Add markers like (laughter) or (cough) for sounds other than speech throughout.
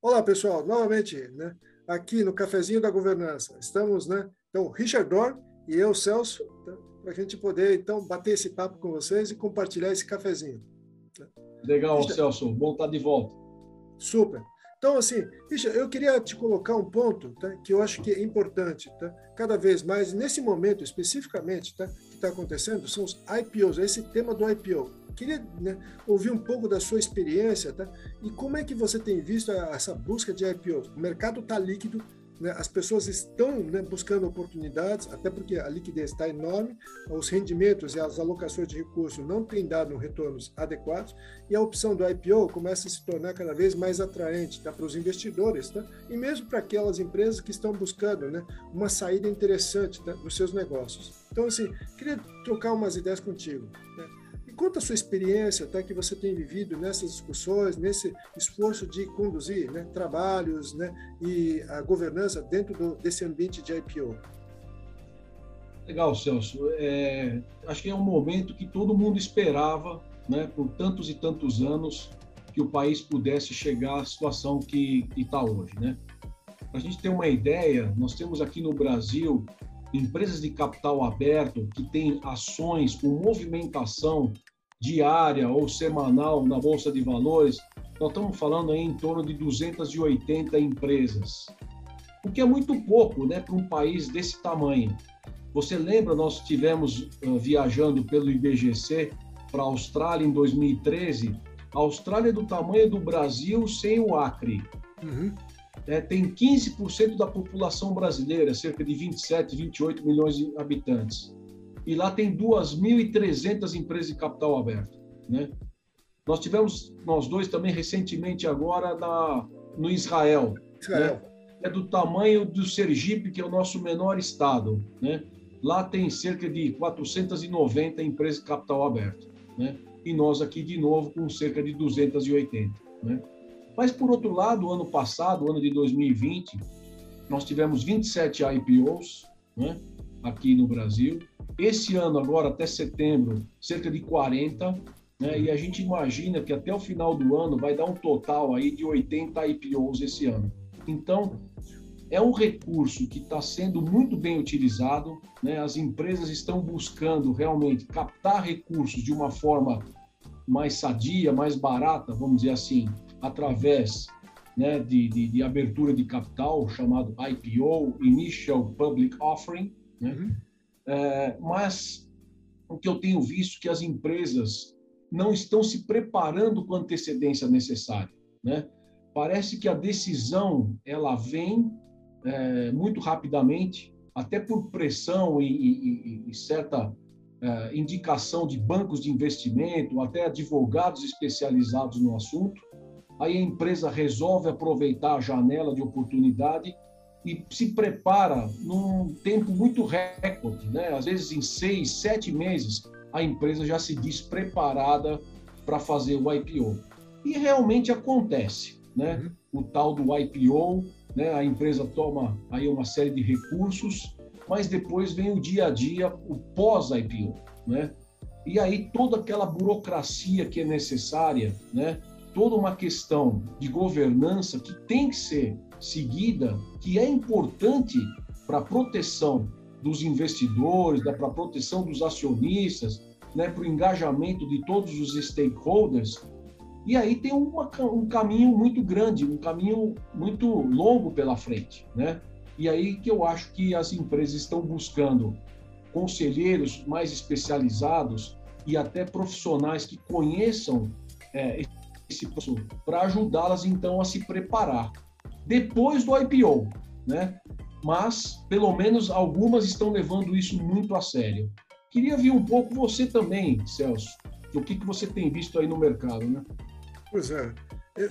Olá, pessoal. Novamente, né, aqui no Cafezinho da Governança. Estamos, né? Então, Richard Dorn e eu, Celso, tá, para a gente poder, então, bater esse papo com vocês e compartilhar esse cafezinho. Tá? Legal, Richard, Celso. Bom estar de volta. Super. Então, assim, Richard, eu queria te colocar um ponto tá, que eu acho que é importante, tá? cada vez mais, nesse momento especificamente, tá, que está acontecendo, são os IPOs, esse tema do IPO. Queria né, ouvir um pouco da sua experiência tá, e como é que você tem visto essa busca de IPOs. O mercado está líquido, né, as pessoas estão né, buscando oportunidades, até porque a liquidez está enorme, os rendimentos e as alocações de recursos não têm dado retornos adequados, e a opção do IPO começa a se tornar cada vez mais atraente tá, para os investidores tá, e mesmo para aquelas empresas que estão buscando né, uma saída interessante tá, seus negócios. Então, assim, queria trocar umas ideias contigo. Né? Conta a sua experiência até que você tem vivido nessas discussões, nesse esforço de conduzir né, trabalhos né, e a governança dentro do, desse ambiente de IPO. Legal, Celso. É, acho que é um momento que todo mundo esperava, né, por tantos e tantos anos, que o país pudesse chegar à situação que está hoje. Né? Para a gente ter uma ideia, nós temos aqui no Brasil empresas de capital aberto que têm ações com movimentação diária ou semanal na Bolsa de Valores, nós estamos falando aí em torno de 280 empresas, o que é muito pouco né, para um país desse tamanho. Você lembra, nós tivemos uh, viajando pelo IBGC para a Austrália em 2013. A Austrália é do tamanho do Brasil sem o Acre. Uhum. É, tem 15% da população brasileira, cerca de 27, 28 milhões de habitantes e lá tem 2.300 empresas de capital aberto, né? Nós tivemos, nós dois também recentemente agora na, no Israel, Israel. Né? é do tamanho do Sergipe, que é o nosso menor estado, né? Lá tem cerca de 490 empresas de capital aberto, né? E nós aqui de novo com cerca de 280, né? Mas por outro lado, ano passado, ano de 2020, nós tivemos 27 IPOs, né? Aqui no Brasil, esse ano, agora, até setembro, cerca de 40, né? e a gente imagina que até o final do ano vai dar um total aí de 80 IPOs esse ano. Então, é um recurso que está sendo muito bem utilizado, né? as empresas estão buscando realmente captar recursos de uma forma mais sadia, mais barata, vamos dizer assim, através né, de, de, de, abertura de capital, chamado IPO, Initial Public Offering, né? Uhum. É, mas o que eu tenho visto é que as empresas não estão se preparando com a antecedência necessária, né? Parece que a decisão ela vem é, muito rapidamente, até por pressão e, e, e certa é, indicação de bancos de investimento, até advogados especializados no assunto. Aí a empresa resolve aproveitar a janela de oportunidade e se prepara num tempo muito recorde, né? Às vezes em seis, sete meses a empresa já se diz preparada para fazer o IPO. E realmente acontece, né? Uhum. O tal do IPO, né? A empresa toma aí uma série de recursos, mas depois vem o dia a dia, o pós-IPO, né? E aí toda aquela burocracia que é necessária, né? Toda uma questão de governança que tem que ser seguida que é importante para a proteção dos investidores, para a proteção dos acionistas, né, para o engajamento de todos os stakeholders. E aí tem uma, um caminho muito grande, um caminho muito longo pela frente. Né? E aí que eu acho que as empresas estão buscando conselheiros mais especializados e até profissionais que conheçam é, esse processo para ajudá-las então a se preparar depois do IPO, né? Mas, pelo menos, algumas estão levando isso muito a sério. Queria ver um pouco você também, Celso, o que, que você tem visto aí no mercado, né? Pois é.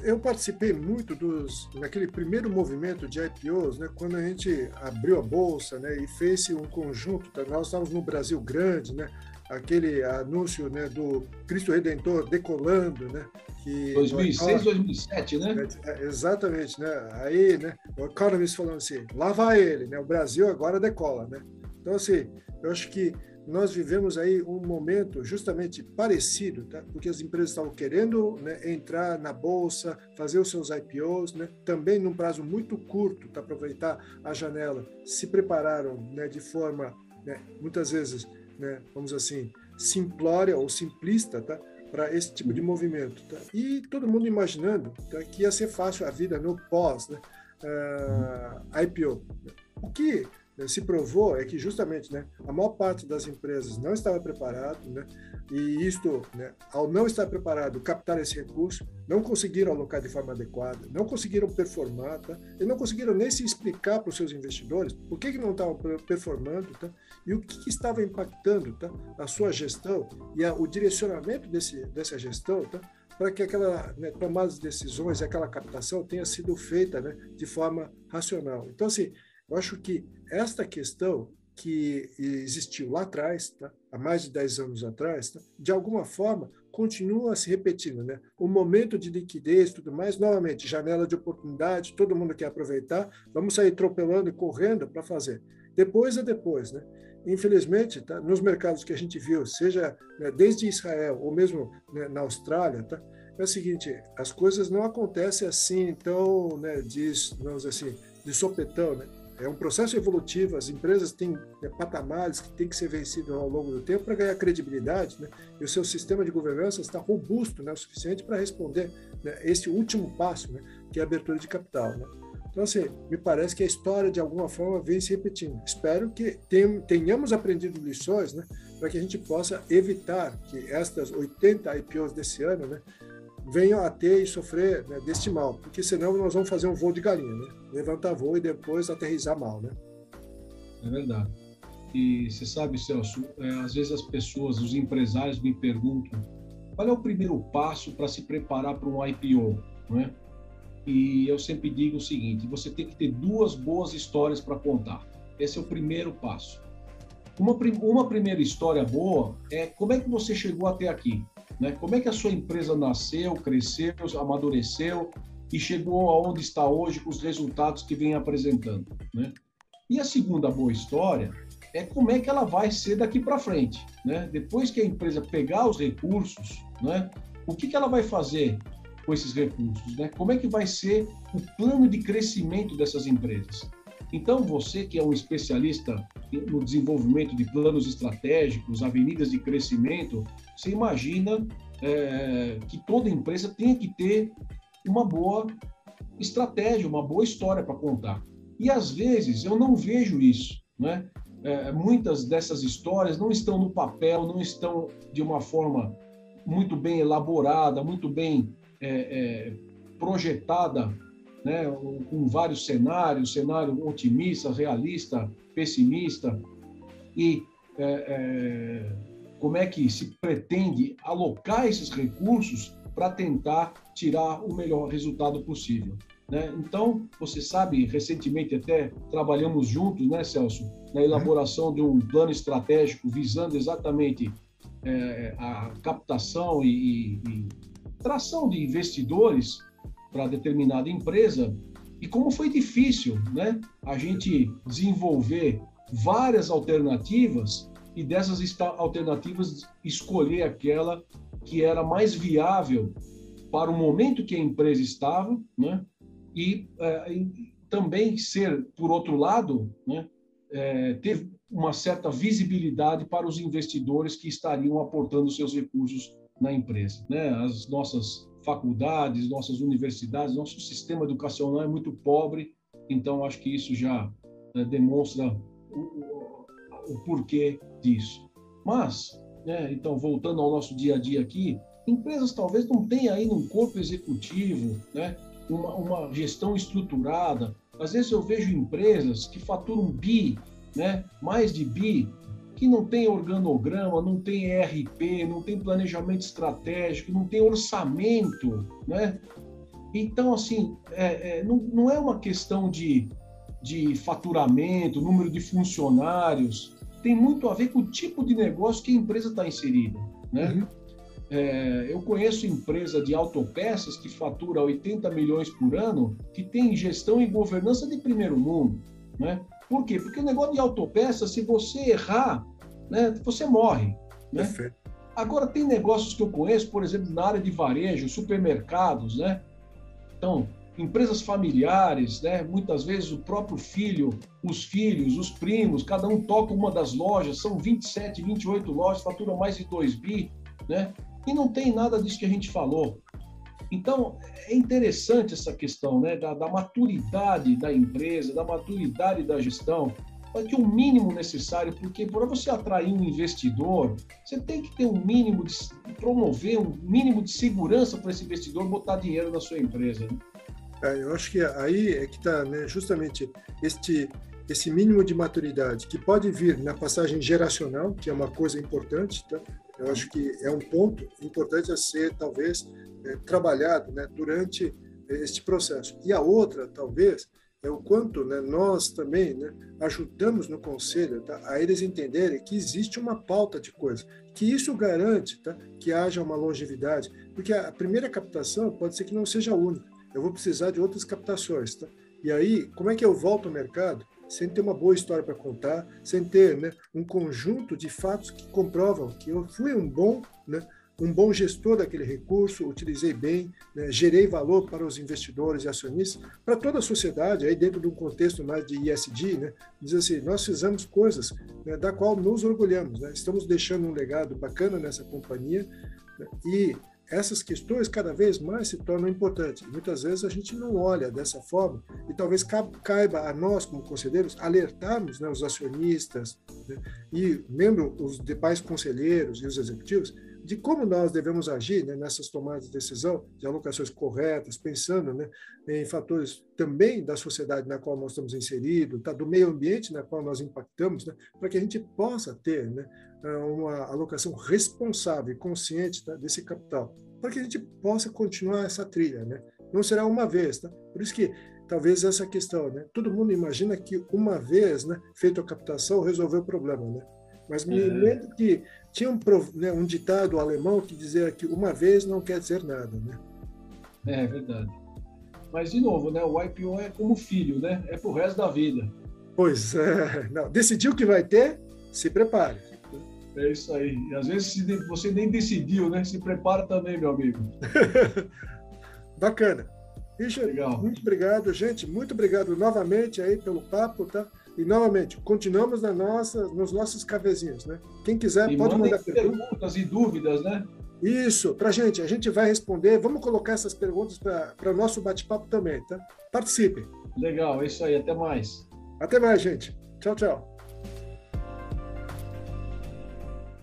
Eu participei muito dos naquele primeiro movimento de IPOs, né, quando a gente abriu a bolsa, né, e fez um conjunto. Tá? Nós estávamos no Brasil grande, né, aquele anúncio né, do Cristo Redentor decolando, né? Que 2006, 2007, né? É, exatamente, né? Aí, né? O Economist falando assim, lá vai ele, né? O Brasil agora decola, né? Então, assim, eu acho que nós vivemos aí um momento justamente parecido, tá? porque as empresas estavam querendo né, entrar na bolsa, fazer os seus IPOs, né? também num prazo muito curto, para aproveitar a janela, se prepararam né, de forma, né, muitas vezes, né, vamos assim, simplória ou simplista, tá? para esse tipo de movimento. Tá? E todo mundo imaginando tá? que ia ser fácil a vida no pós né? uh, IPO. O que né, se provou é que justamente né, a maior parte das empresas não estava preparado, né, e isto, né, ao não estar preparado, captar esse recurso, não conseguiram alocar de forma adequada, não conseguiram performar, tá, e não conseguiram nem se explicar para os seus investidores por que, que não estavam performando tá, e o que, que estava impactando tá, a sua gestão e a, o direcionamento desse, dessa gestão tá, para que aquela né, tomada de decisões aquela captação tenha sido feita né, de forma racional. Então, assim, eu acho que esta questão que existiu lá atrás, tá? há mais de 10 anos atrás, tá? de alguma forma continua se repetindo. Né? O momento de liquidez tudo mais, novamente, janela de oportunidade, todo mundo quer aproveitar, vamos sair atropelando e correndo para fazer. Depois é depois. Né? Infelizmente, tá? nos mercados que a gente viu, seja né, desde Israel ou mesmo né, na Austrália, tá? é o seguinte, as coisas não acontecem assim, então, né, diz, vamos dizer assim, de sopetão, né? É um processo evolutivo, as empresas têm né, patamares que têm que ser vencidos ao longo do tempo para ganhar credibilidade, né? e o seu sistema de governança está robusto né, o suficiente para responder né, esse último passo, né, que é a abertura de capital. Né? Então, assim, me parece que a história, de alguma forma, vem se repetindo. Espero que tenhamos aprendido lições né, para que a gente possa evitar que estas 80 IPOs desse ano né, venham a ter e sofrer né, deste mal, porque senão nós vamos fazer um voo de galinha, né? levantar voo e depois aterrizar mal. Né? É verdade. E você sabe, Celso, é, às vezes as pessoas, os empresários me perguntam qual é o primeiro passo para se preparar para um IPO, né? E eu sempre digo o seguinte: você tem que ter duas boas histórias para contar. Esse é o primeiro passo. Uma, uma primeira história boa é como é que você chegou até aqui. Né? Como é que a sua empresa nasceu, cresceu, amadureceu e chegou aonde está hoje com os resultados que vem apresentando? Né? E a segunda boa história é como é que ela vai ser daqui para frente. Né? Depois que a empresa pegar os recursos, né? o que, que ela vai fazer com esses recursos? Né? Como é que vai ser o plano de crescimento dessas empresas? Então, você que é um especialista no desenvolvimento de planos estratégicos, avenidas de crescimento, você imagina é, que toda empresa tem que ter uma boa estratégia, uma boa história para contar. E às vezes eu não vejo isso, né? É, muitas dessas histórias não estão no papel, não estão de uma forma muito bem elaborada, muito bem é, é, projetada né, com vários cenários, cenário otimista, realista, pessimista, e é, é, como é que se pretende alocar esses recursos para tentar tirar o melhor resultado possível. Né? Então, você sabe, recentemente até trabalhamos juntos, né, Celso, na elaboração de um plano estratégico visando exatamente é, a captação e, e, e tração de investidores para determinada empresa e como foi difícil, né, a gente desenvolver várias alternativas e dessas alternativas escolher aquela que era mais viável para o momento que a empresa estava, né, e, é, e também ser, por outro lado, né, é, ter uma certa visibilidade para os investidores que estariam aportando seus recursos na empresa. Né? As nossas faculdades, nossas universidades, nosso sistema educacional é muito pobre, então acho que isso já né, demonstra o, o, porquê disso. Mas, né, então voltando ao nosso dia a dia aqui, empresas talvez não tenham aí um corpo executivo, né, uma, uma gestão estruturada. Às vezes eu vejo empresas que faturam bi, né, mais de bi, que não tem organograma, não tem ERP, não tem planejamento estratégico, não tem orçamento, né? Então, assim, é, é, não, não é uma questão de, de faturamento, número de funcionários, tem muito a ver com o tipo de negócio que a empresa está inserida, né? Uhum. É, eu conheço empresa de autopeças que fatura 80 milhões por ano, que tem gestão e governança de primeiro mundo, né? Por quê? Porque o negócio de autopeça, se você errar, né, você morre. Né? Agora, tem negócios que eu conheço, por exemplo, na área de varejo, supermercados, né? Então, empresas familiares, né? Muitas vezes o próprio filho, os filhos, os primos, cada um toca uma das lojas, são 27, 28 lojas, faturam mais de 2 bi, né? E não tem nada disso que a gente falou. Então, é interessante essa questão né, da, da maturidade da empresa, da maturidade da gestão, que o mínimo necessário, porque para você atrair um investidor, você tem que ter um mínimo de promover um mínimo de segurança para esse investidor botar dinheiro na sua empresa. Né? É, eu acho que aí é que está né, justamente este esse mínimo de maturidade que pode vir na passagem geracional, que é uma coisa importante, tá? Eu acho que é um ponto importante a ser talvez é, trabalhado, né, durante este processo. E a outra, talvez, é o quanto né, nós também né, ajudamos no conselho tá, a eles entenderem que existe uma pauta de coisas, que isso garante tá, que haja uma longevidade, porque a primeira captação pode ser que não seja única, eu vou precisar de outras captações. Tá? E aí, como é que eu volto ao mercado sem ter uma boa história para contar, sem ter né, um conjunto de fatos que comprovam que eu fui um bom né, um bom gestor daquele recurso, utilizei bem, né, gerei valor para os investidores e acionistas, para toda a sociedade, aí dentro de um contexto mais de ISD, né, diz assim, nós fizemos coisas né, da qual nos orgulhamos, né, estamos deixando um legado bacana nessa companhia né, e essas questões cada vez mais se tornam importantes. Muitas vezes a gente não olha dessa forma e talvez caiba a nós, como conselheiros, alertarmos né, os acionistas né, e membros, os demais conselheiros e os executivos de como nós devemos agir né, nessas tomadas de decisão, de alocações corretas, pensando né, em fatores também da sociedade na qual nós estamos inseridos, tá, do meio ambiente na qual nós impactamos, né, para que a gente possa ter né, uma alocação responsável e consciente tá, desse capital, para que a gente possa continuar essa trilha. Né? Não será uma vez. Tá? Por isso que talvez essa questão, né? todo mundo imagina que uma vez né, feita a captação resolveu o problema. Né? Mas me é. lembro que tinha um, né, um, ditado alemão que dizia que uma vez não quer dizer nada, né? É verdade. Mas, de novo, né, o IPO é como filho, né? É pro resto da vida. Pois é. Não, decidiu que vai ter, se prepare. É isso aí. E às vezes você nem decidiu, né? Se prepara também, meu amigo. (laughs) Bacana. Richard, Legal. muito obrigado, gente. Muito obrigado novamente aí pelo papo, tá? E, novamente, continuamos na nossa, nos nossos cafezinhos, né? Quem quiser e pode mandar perguntas e dúvidas, né? Isso, para gente, a gente vai responder. Vamos colocar essas perguntas para o nosso bate-papo também, tá? Participem. Legal, é isso aí. Até mais. Até mais, gente. Tchau, tchau.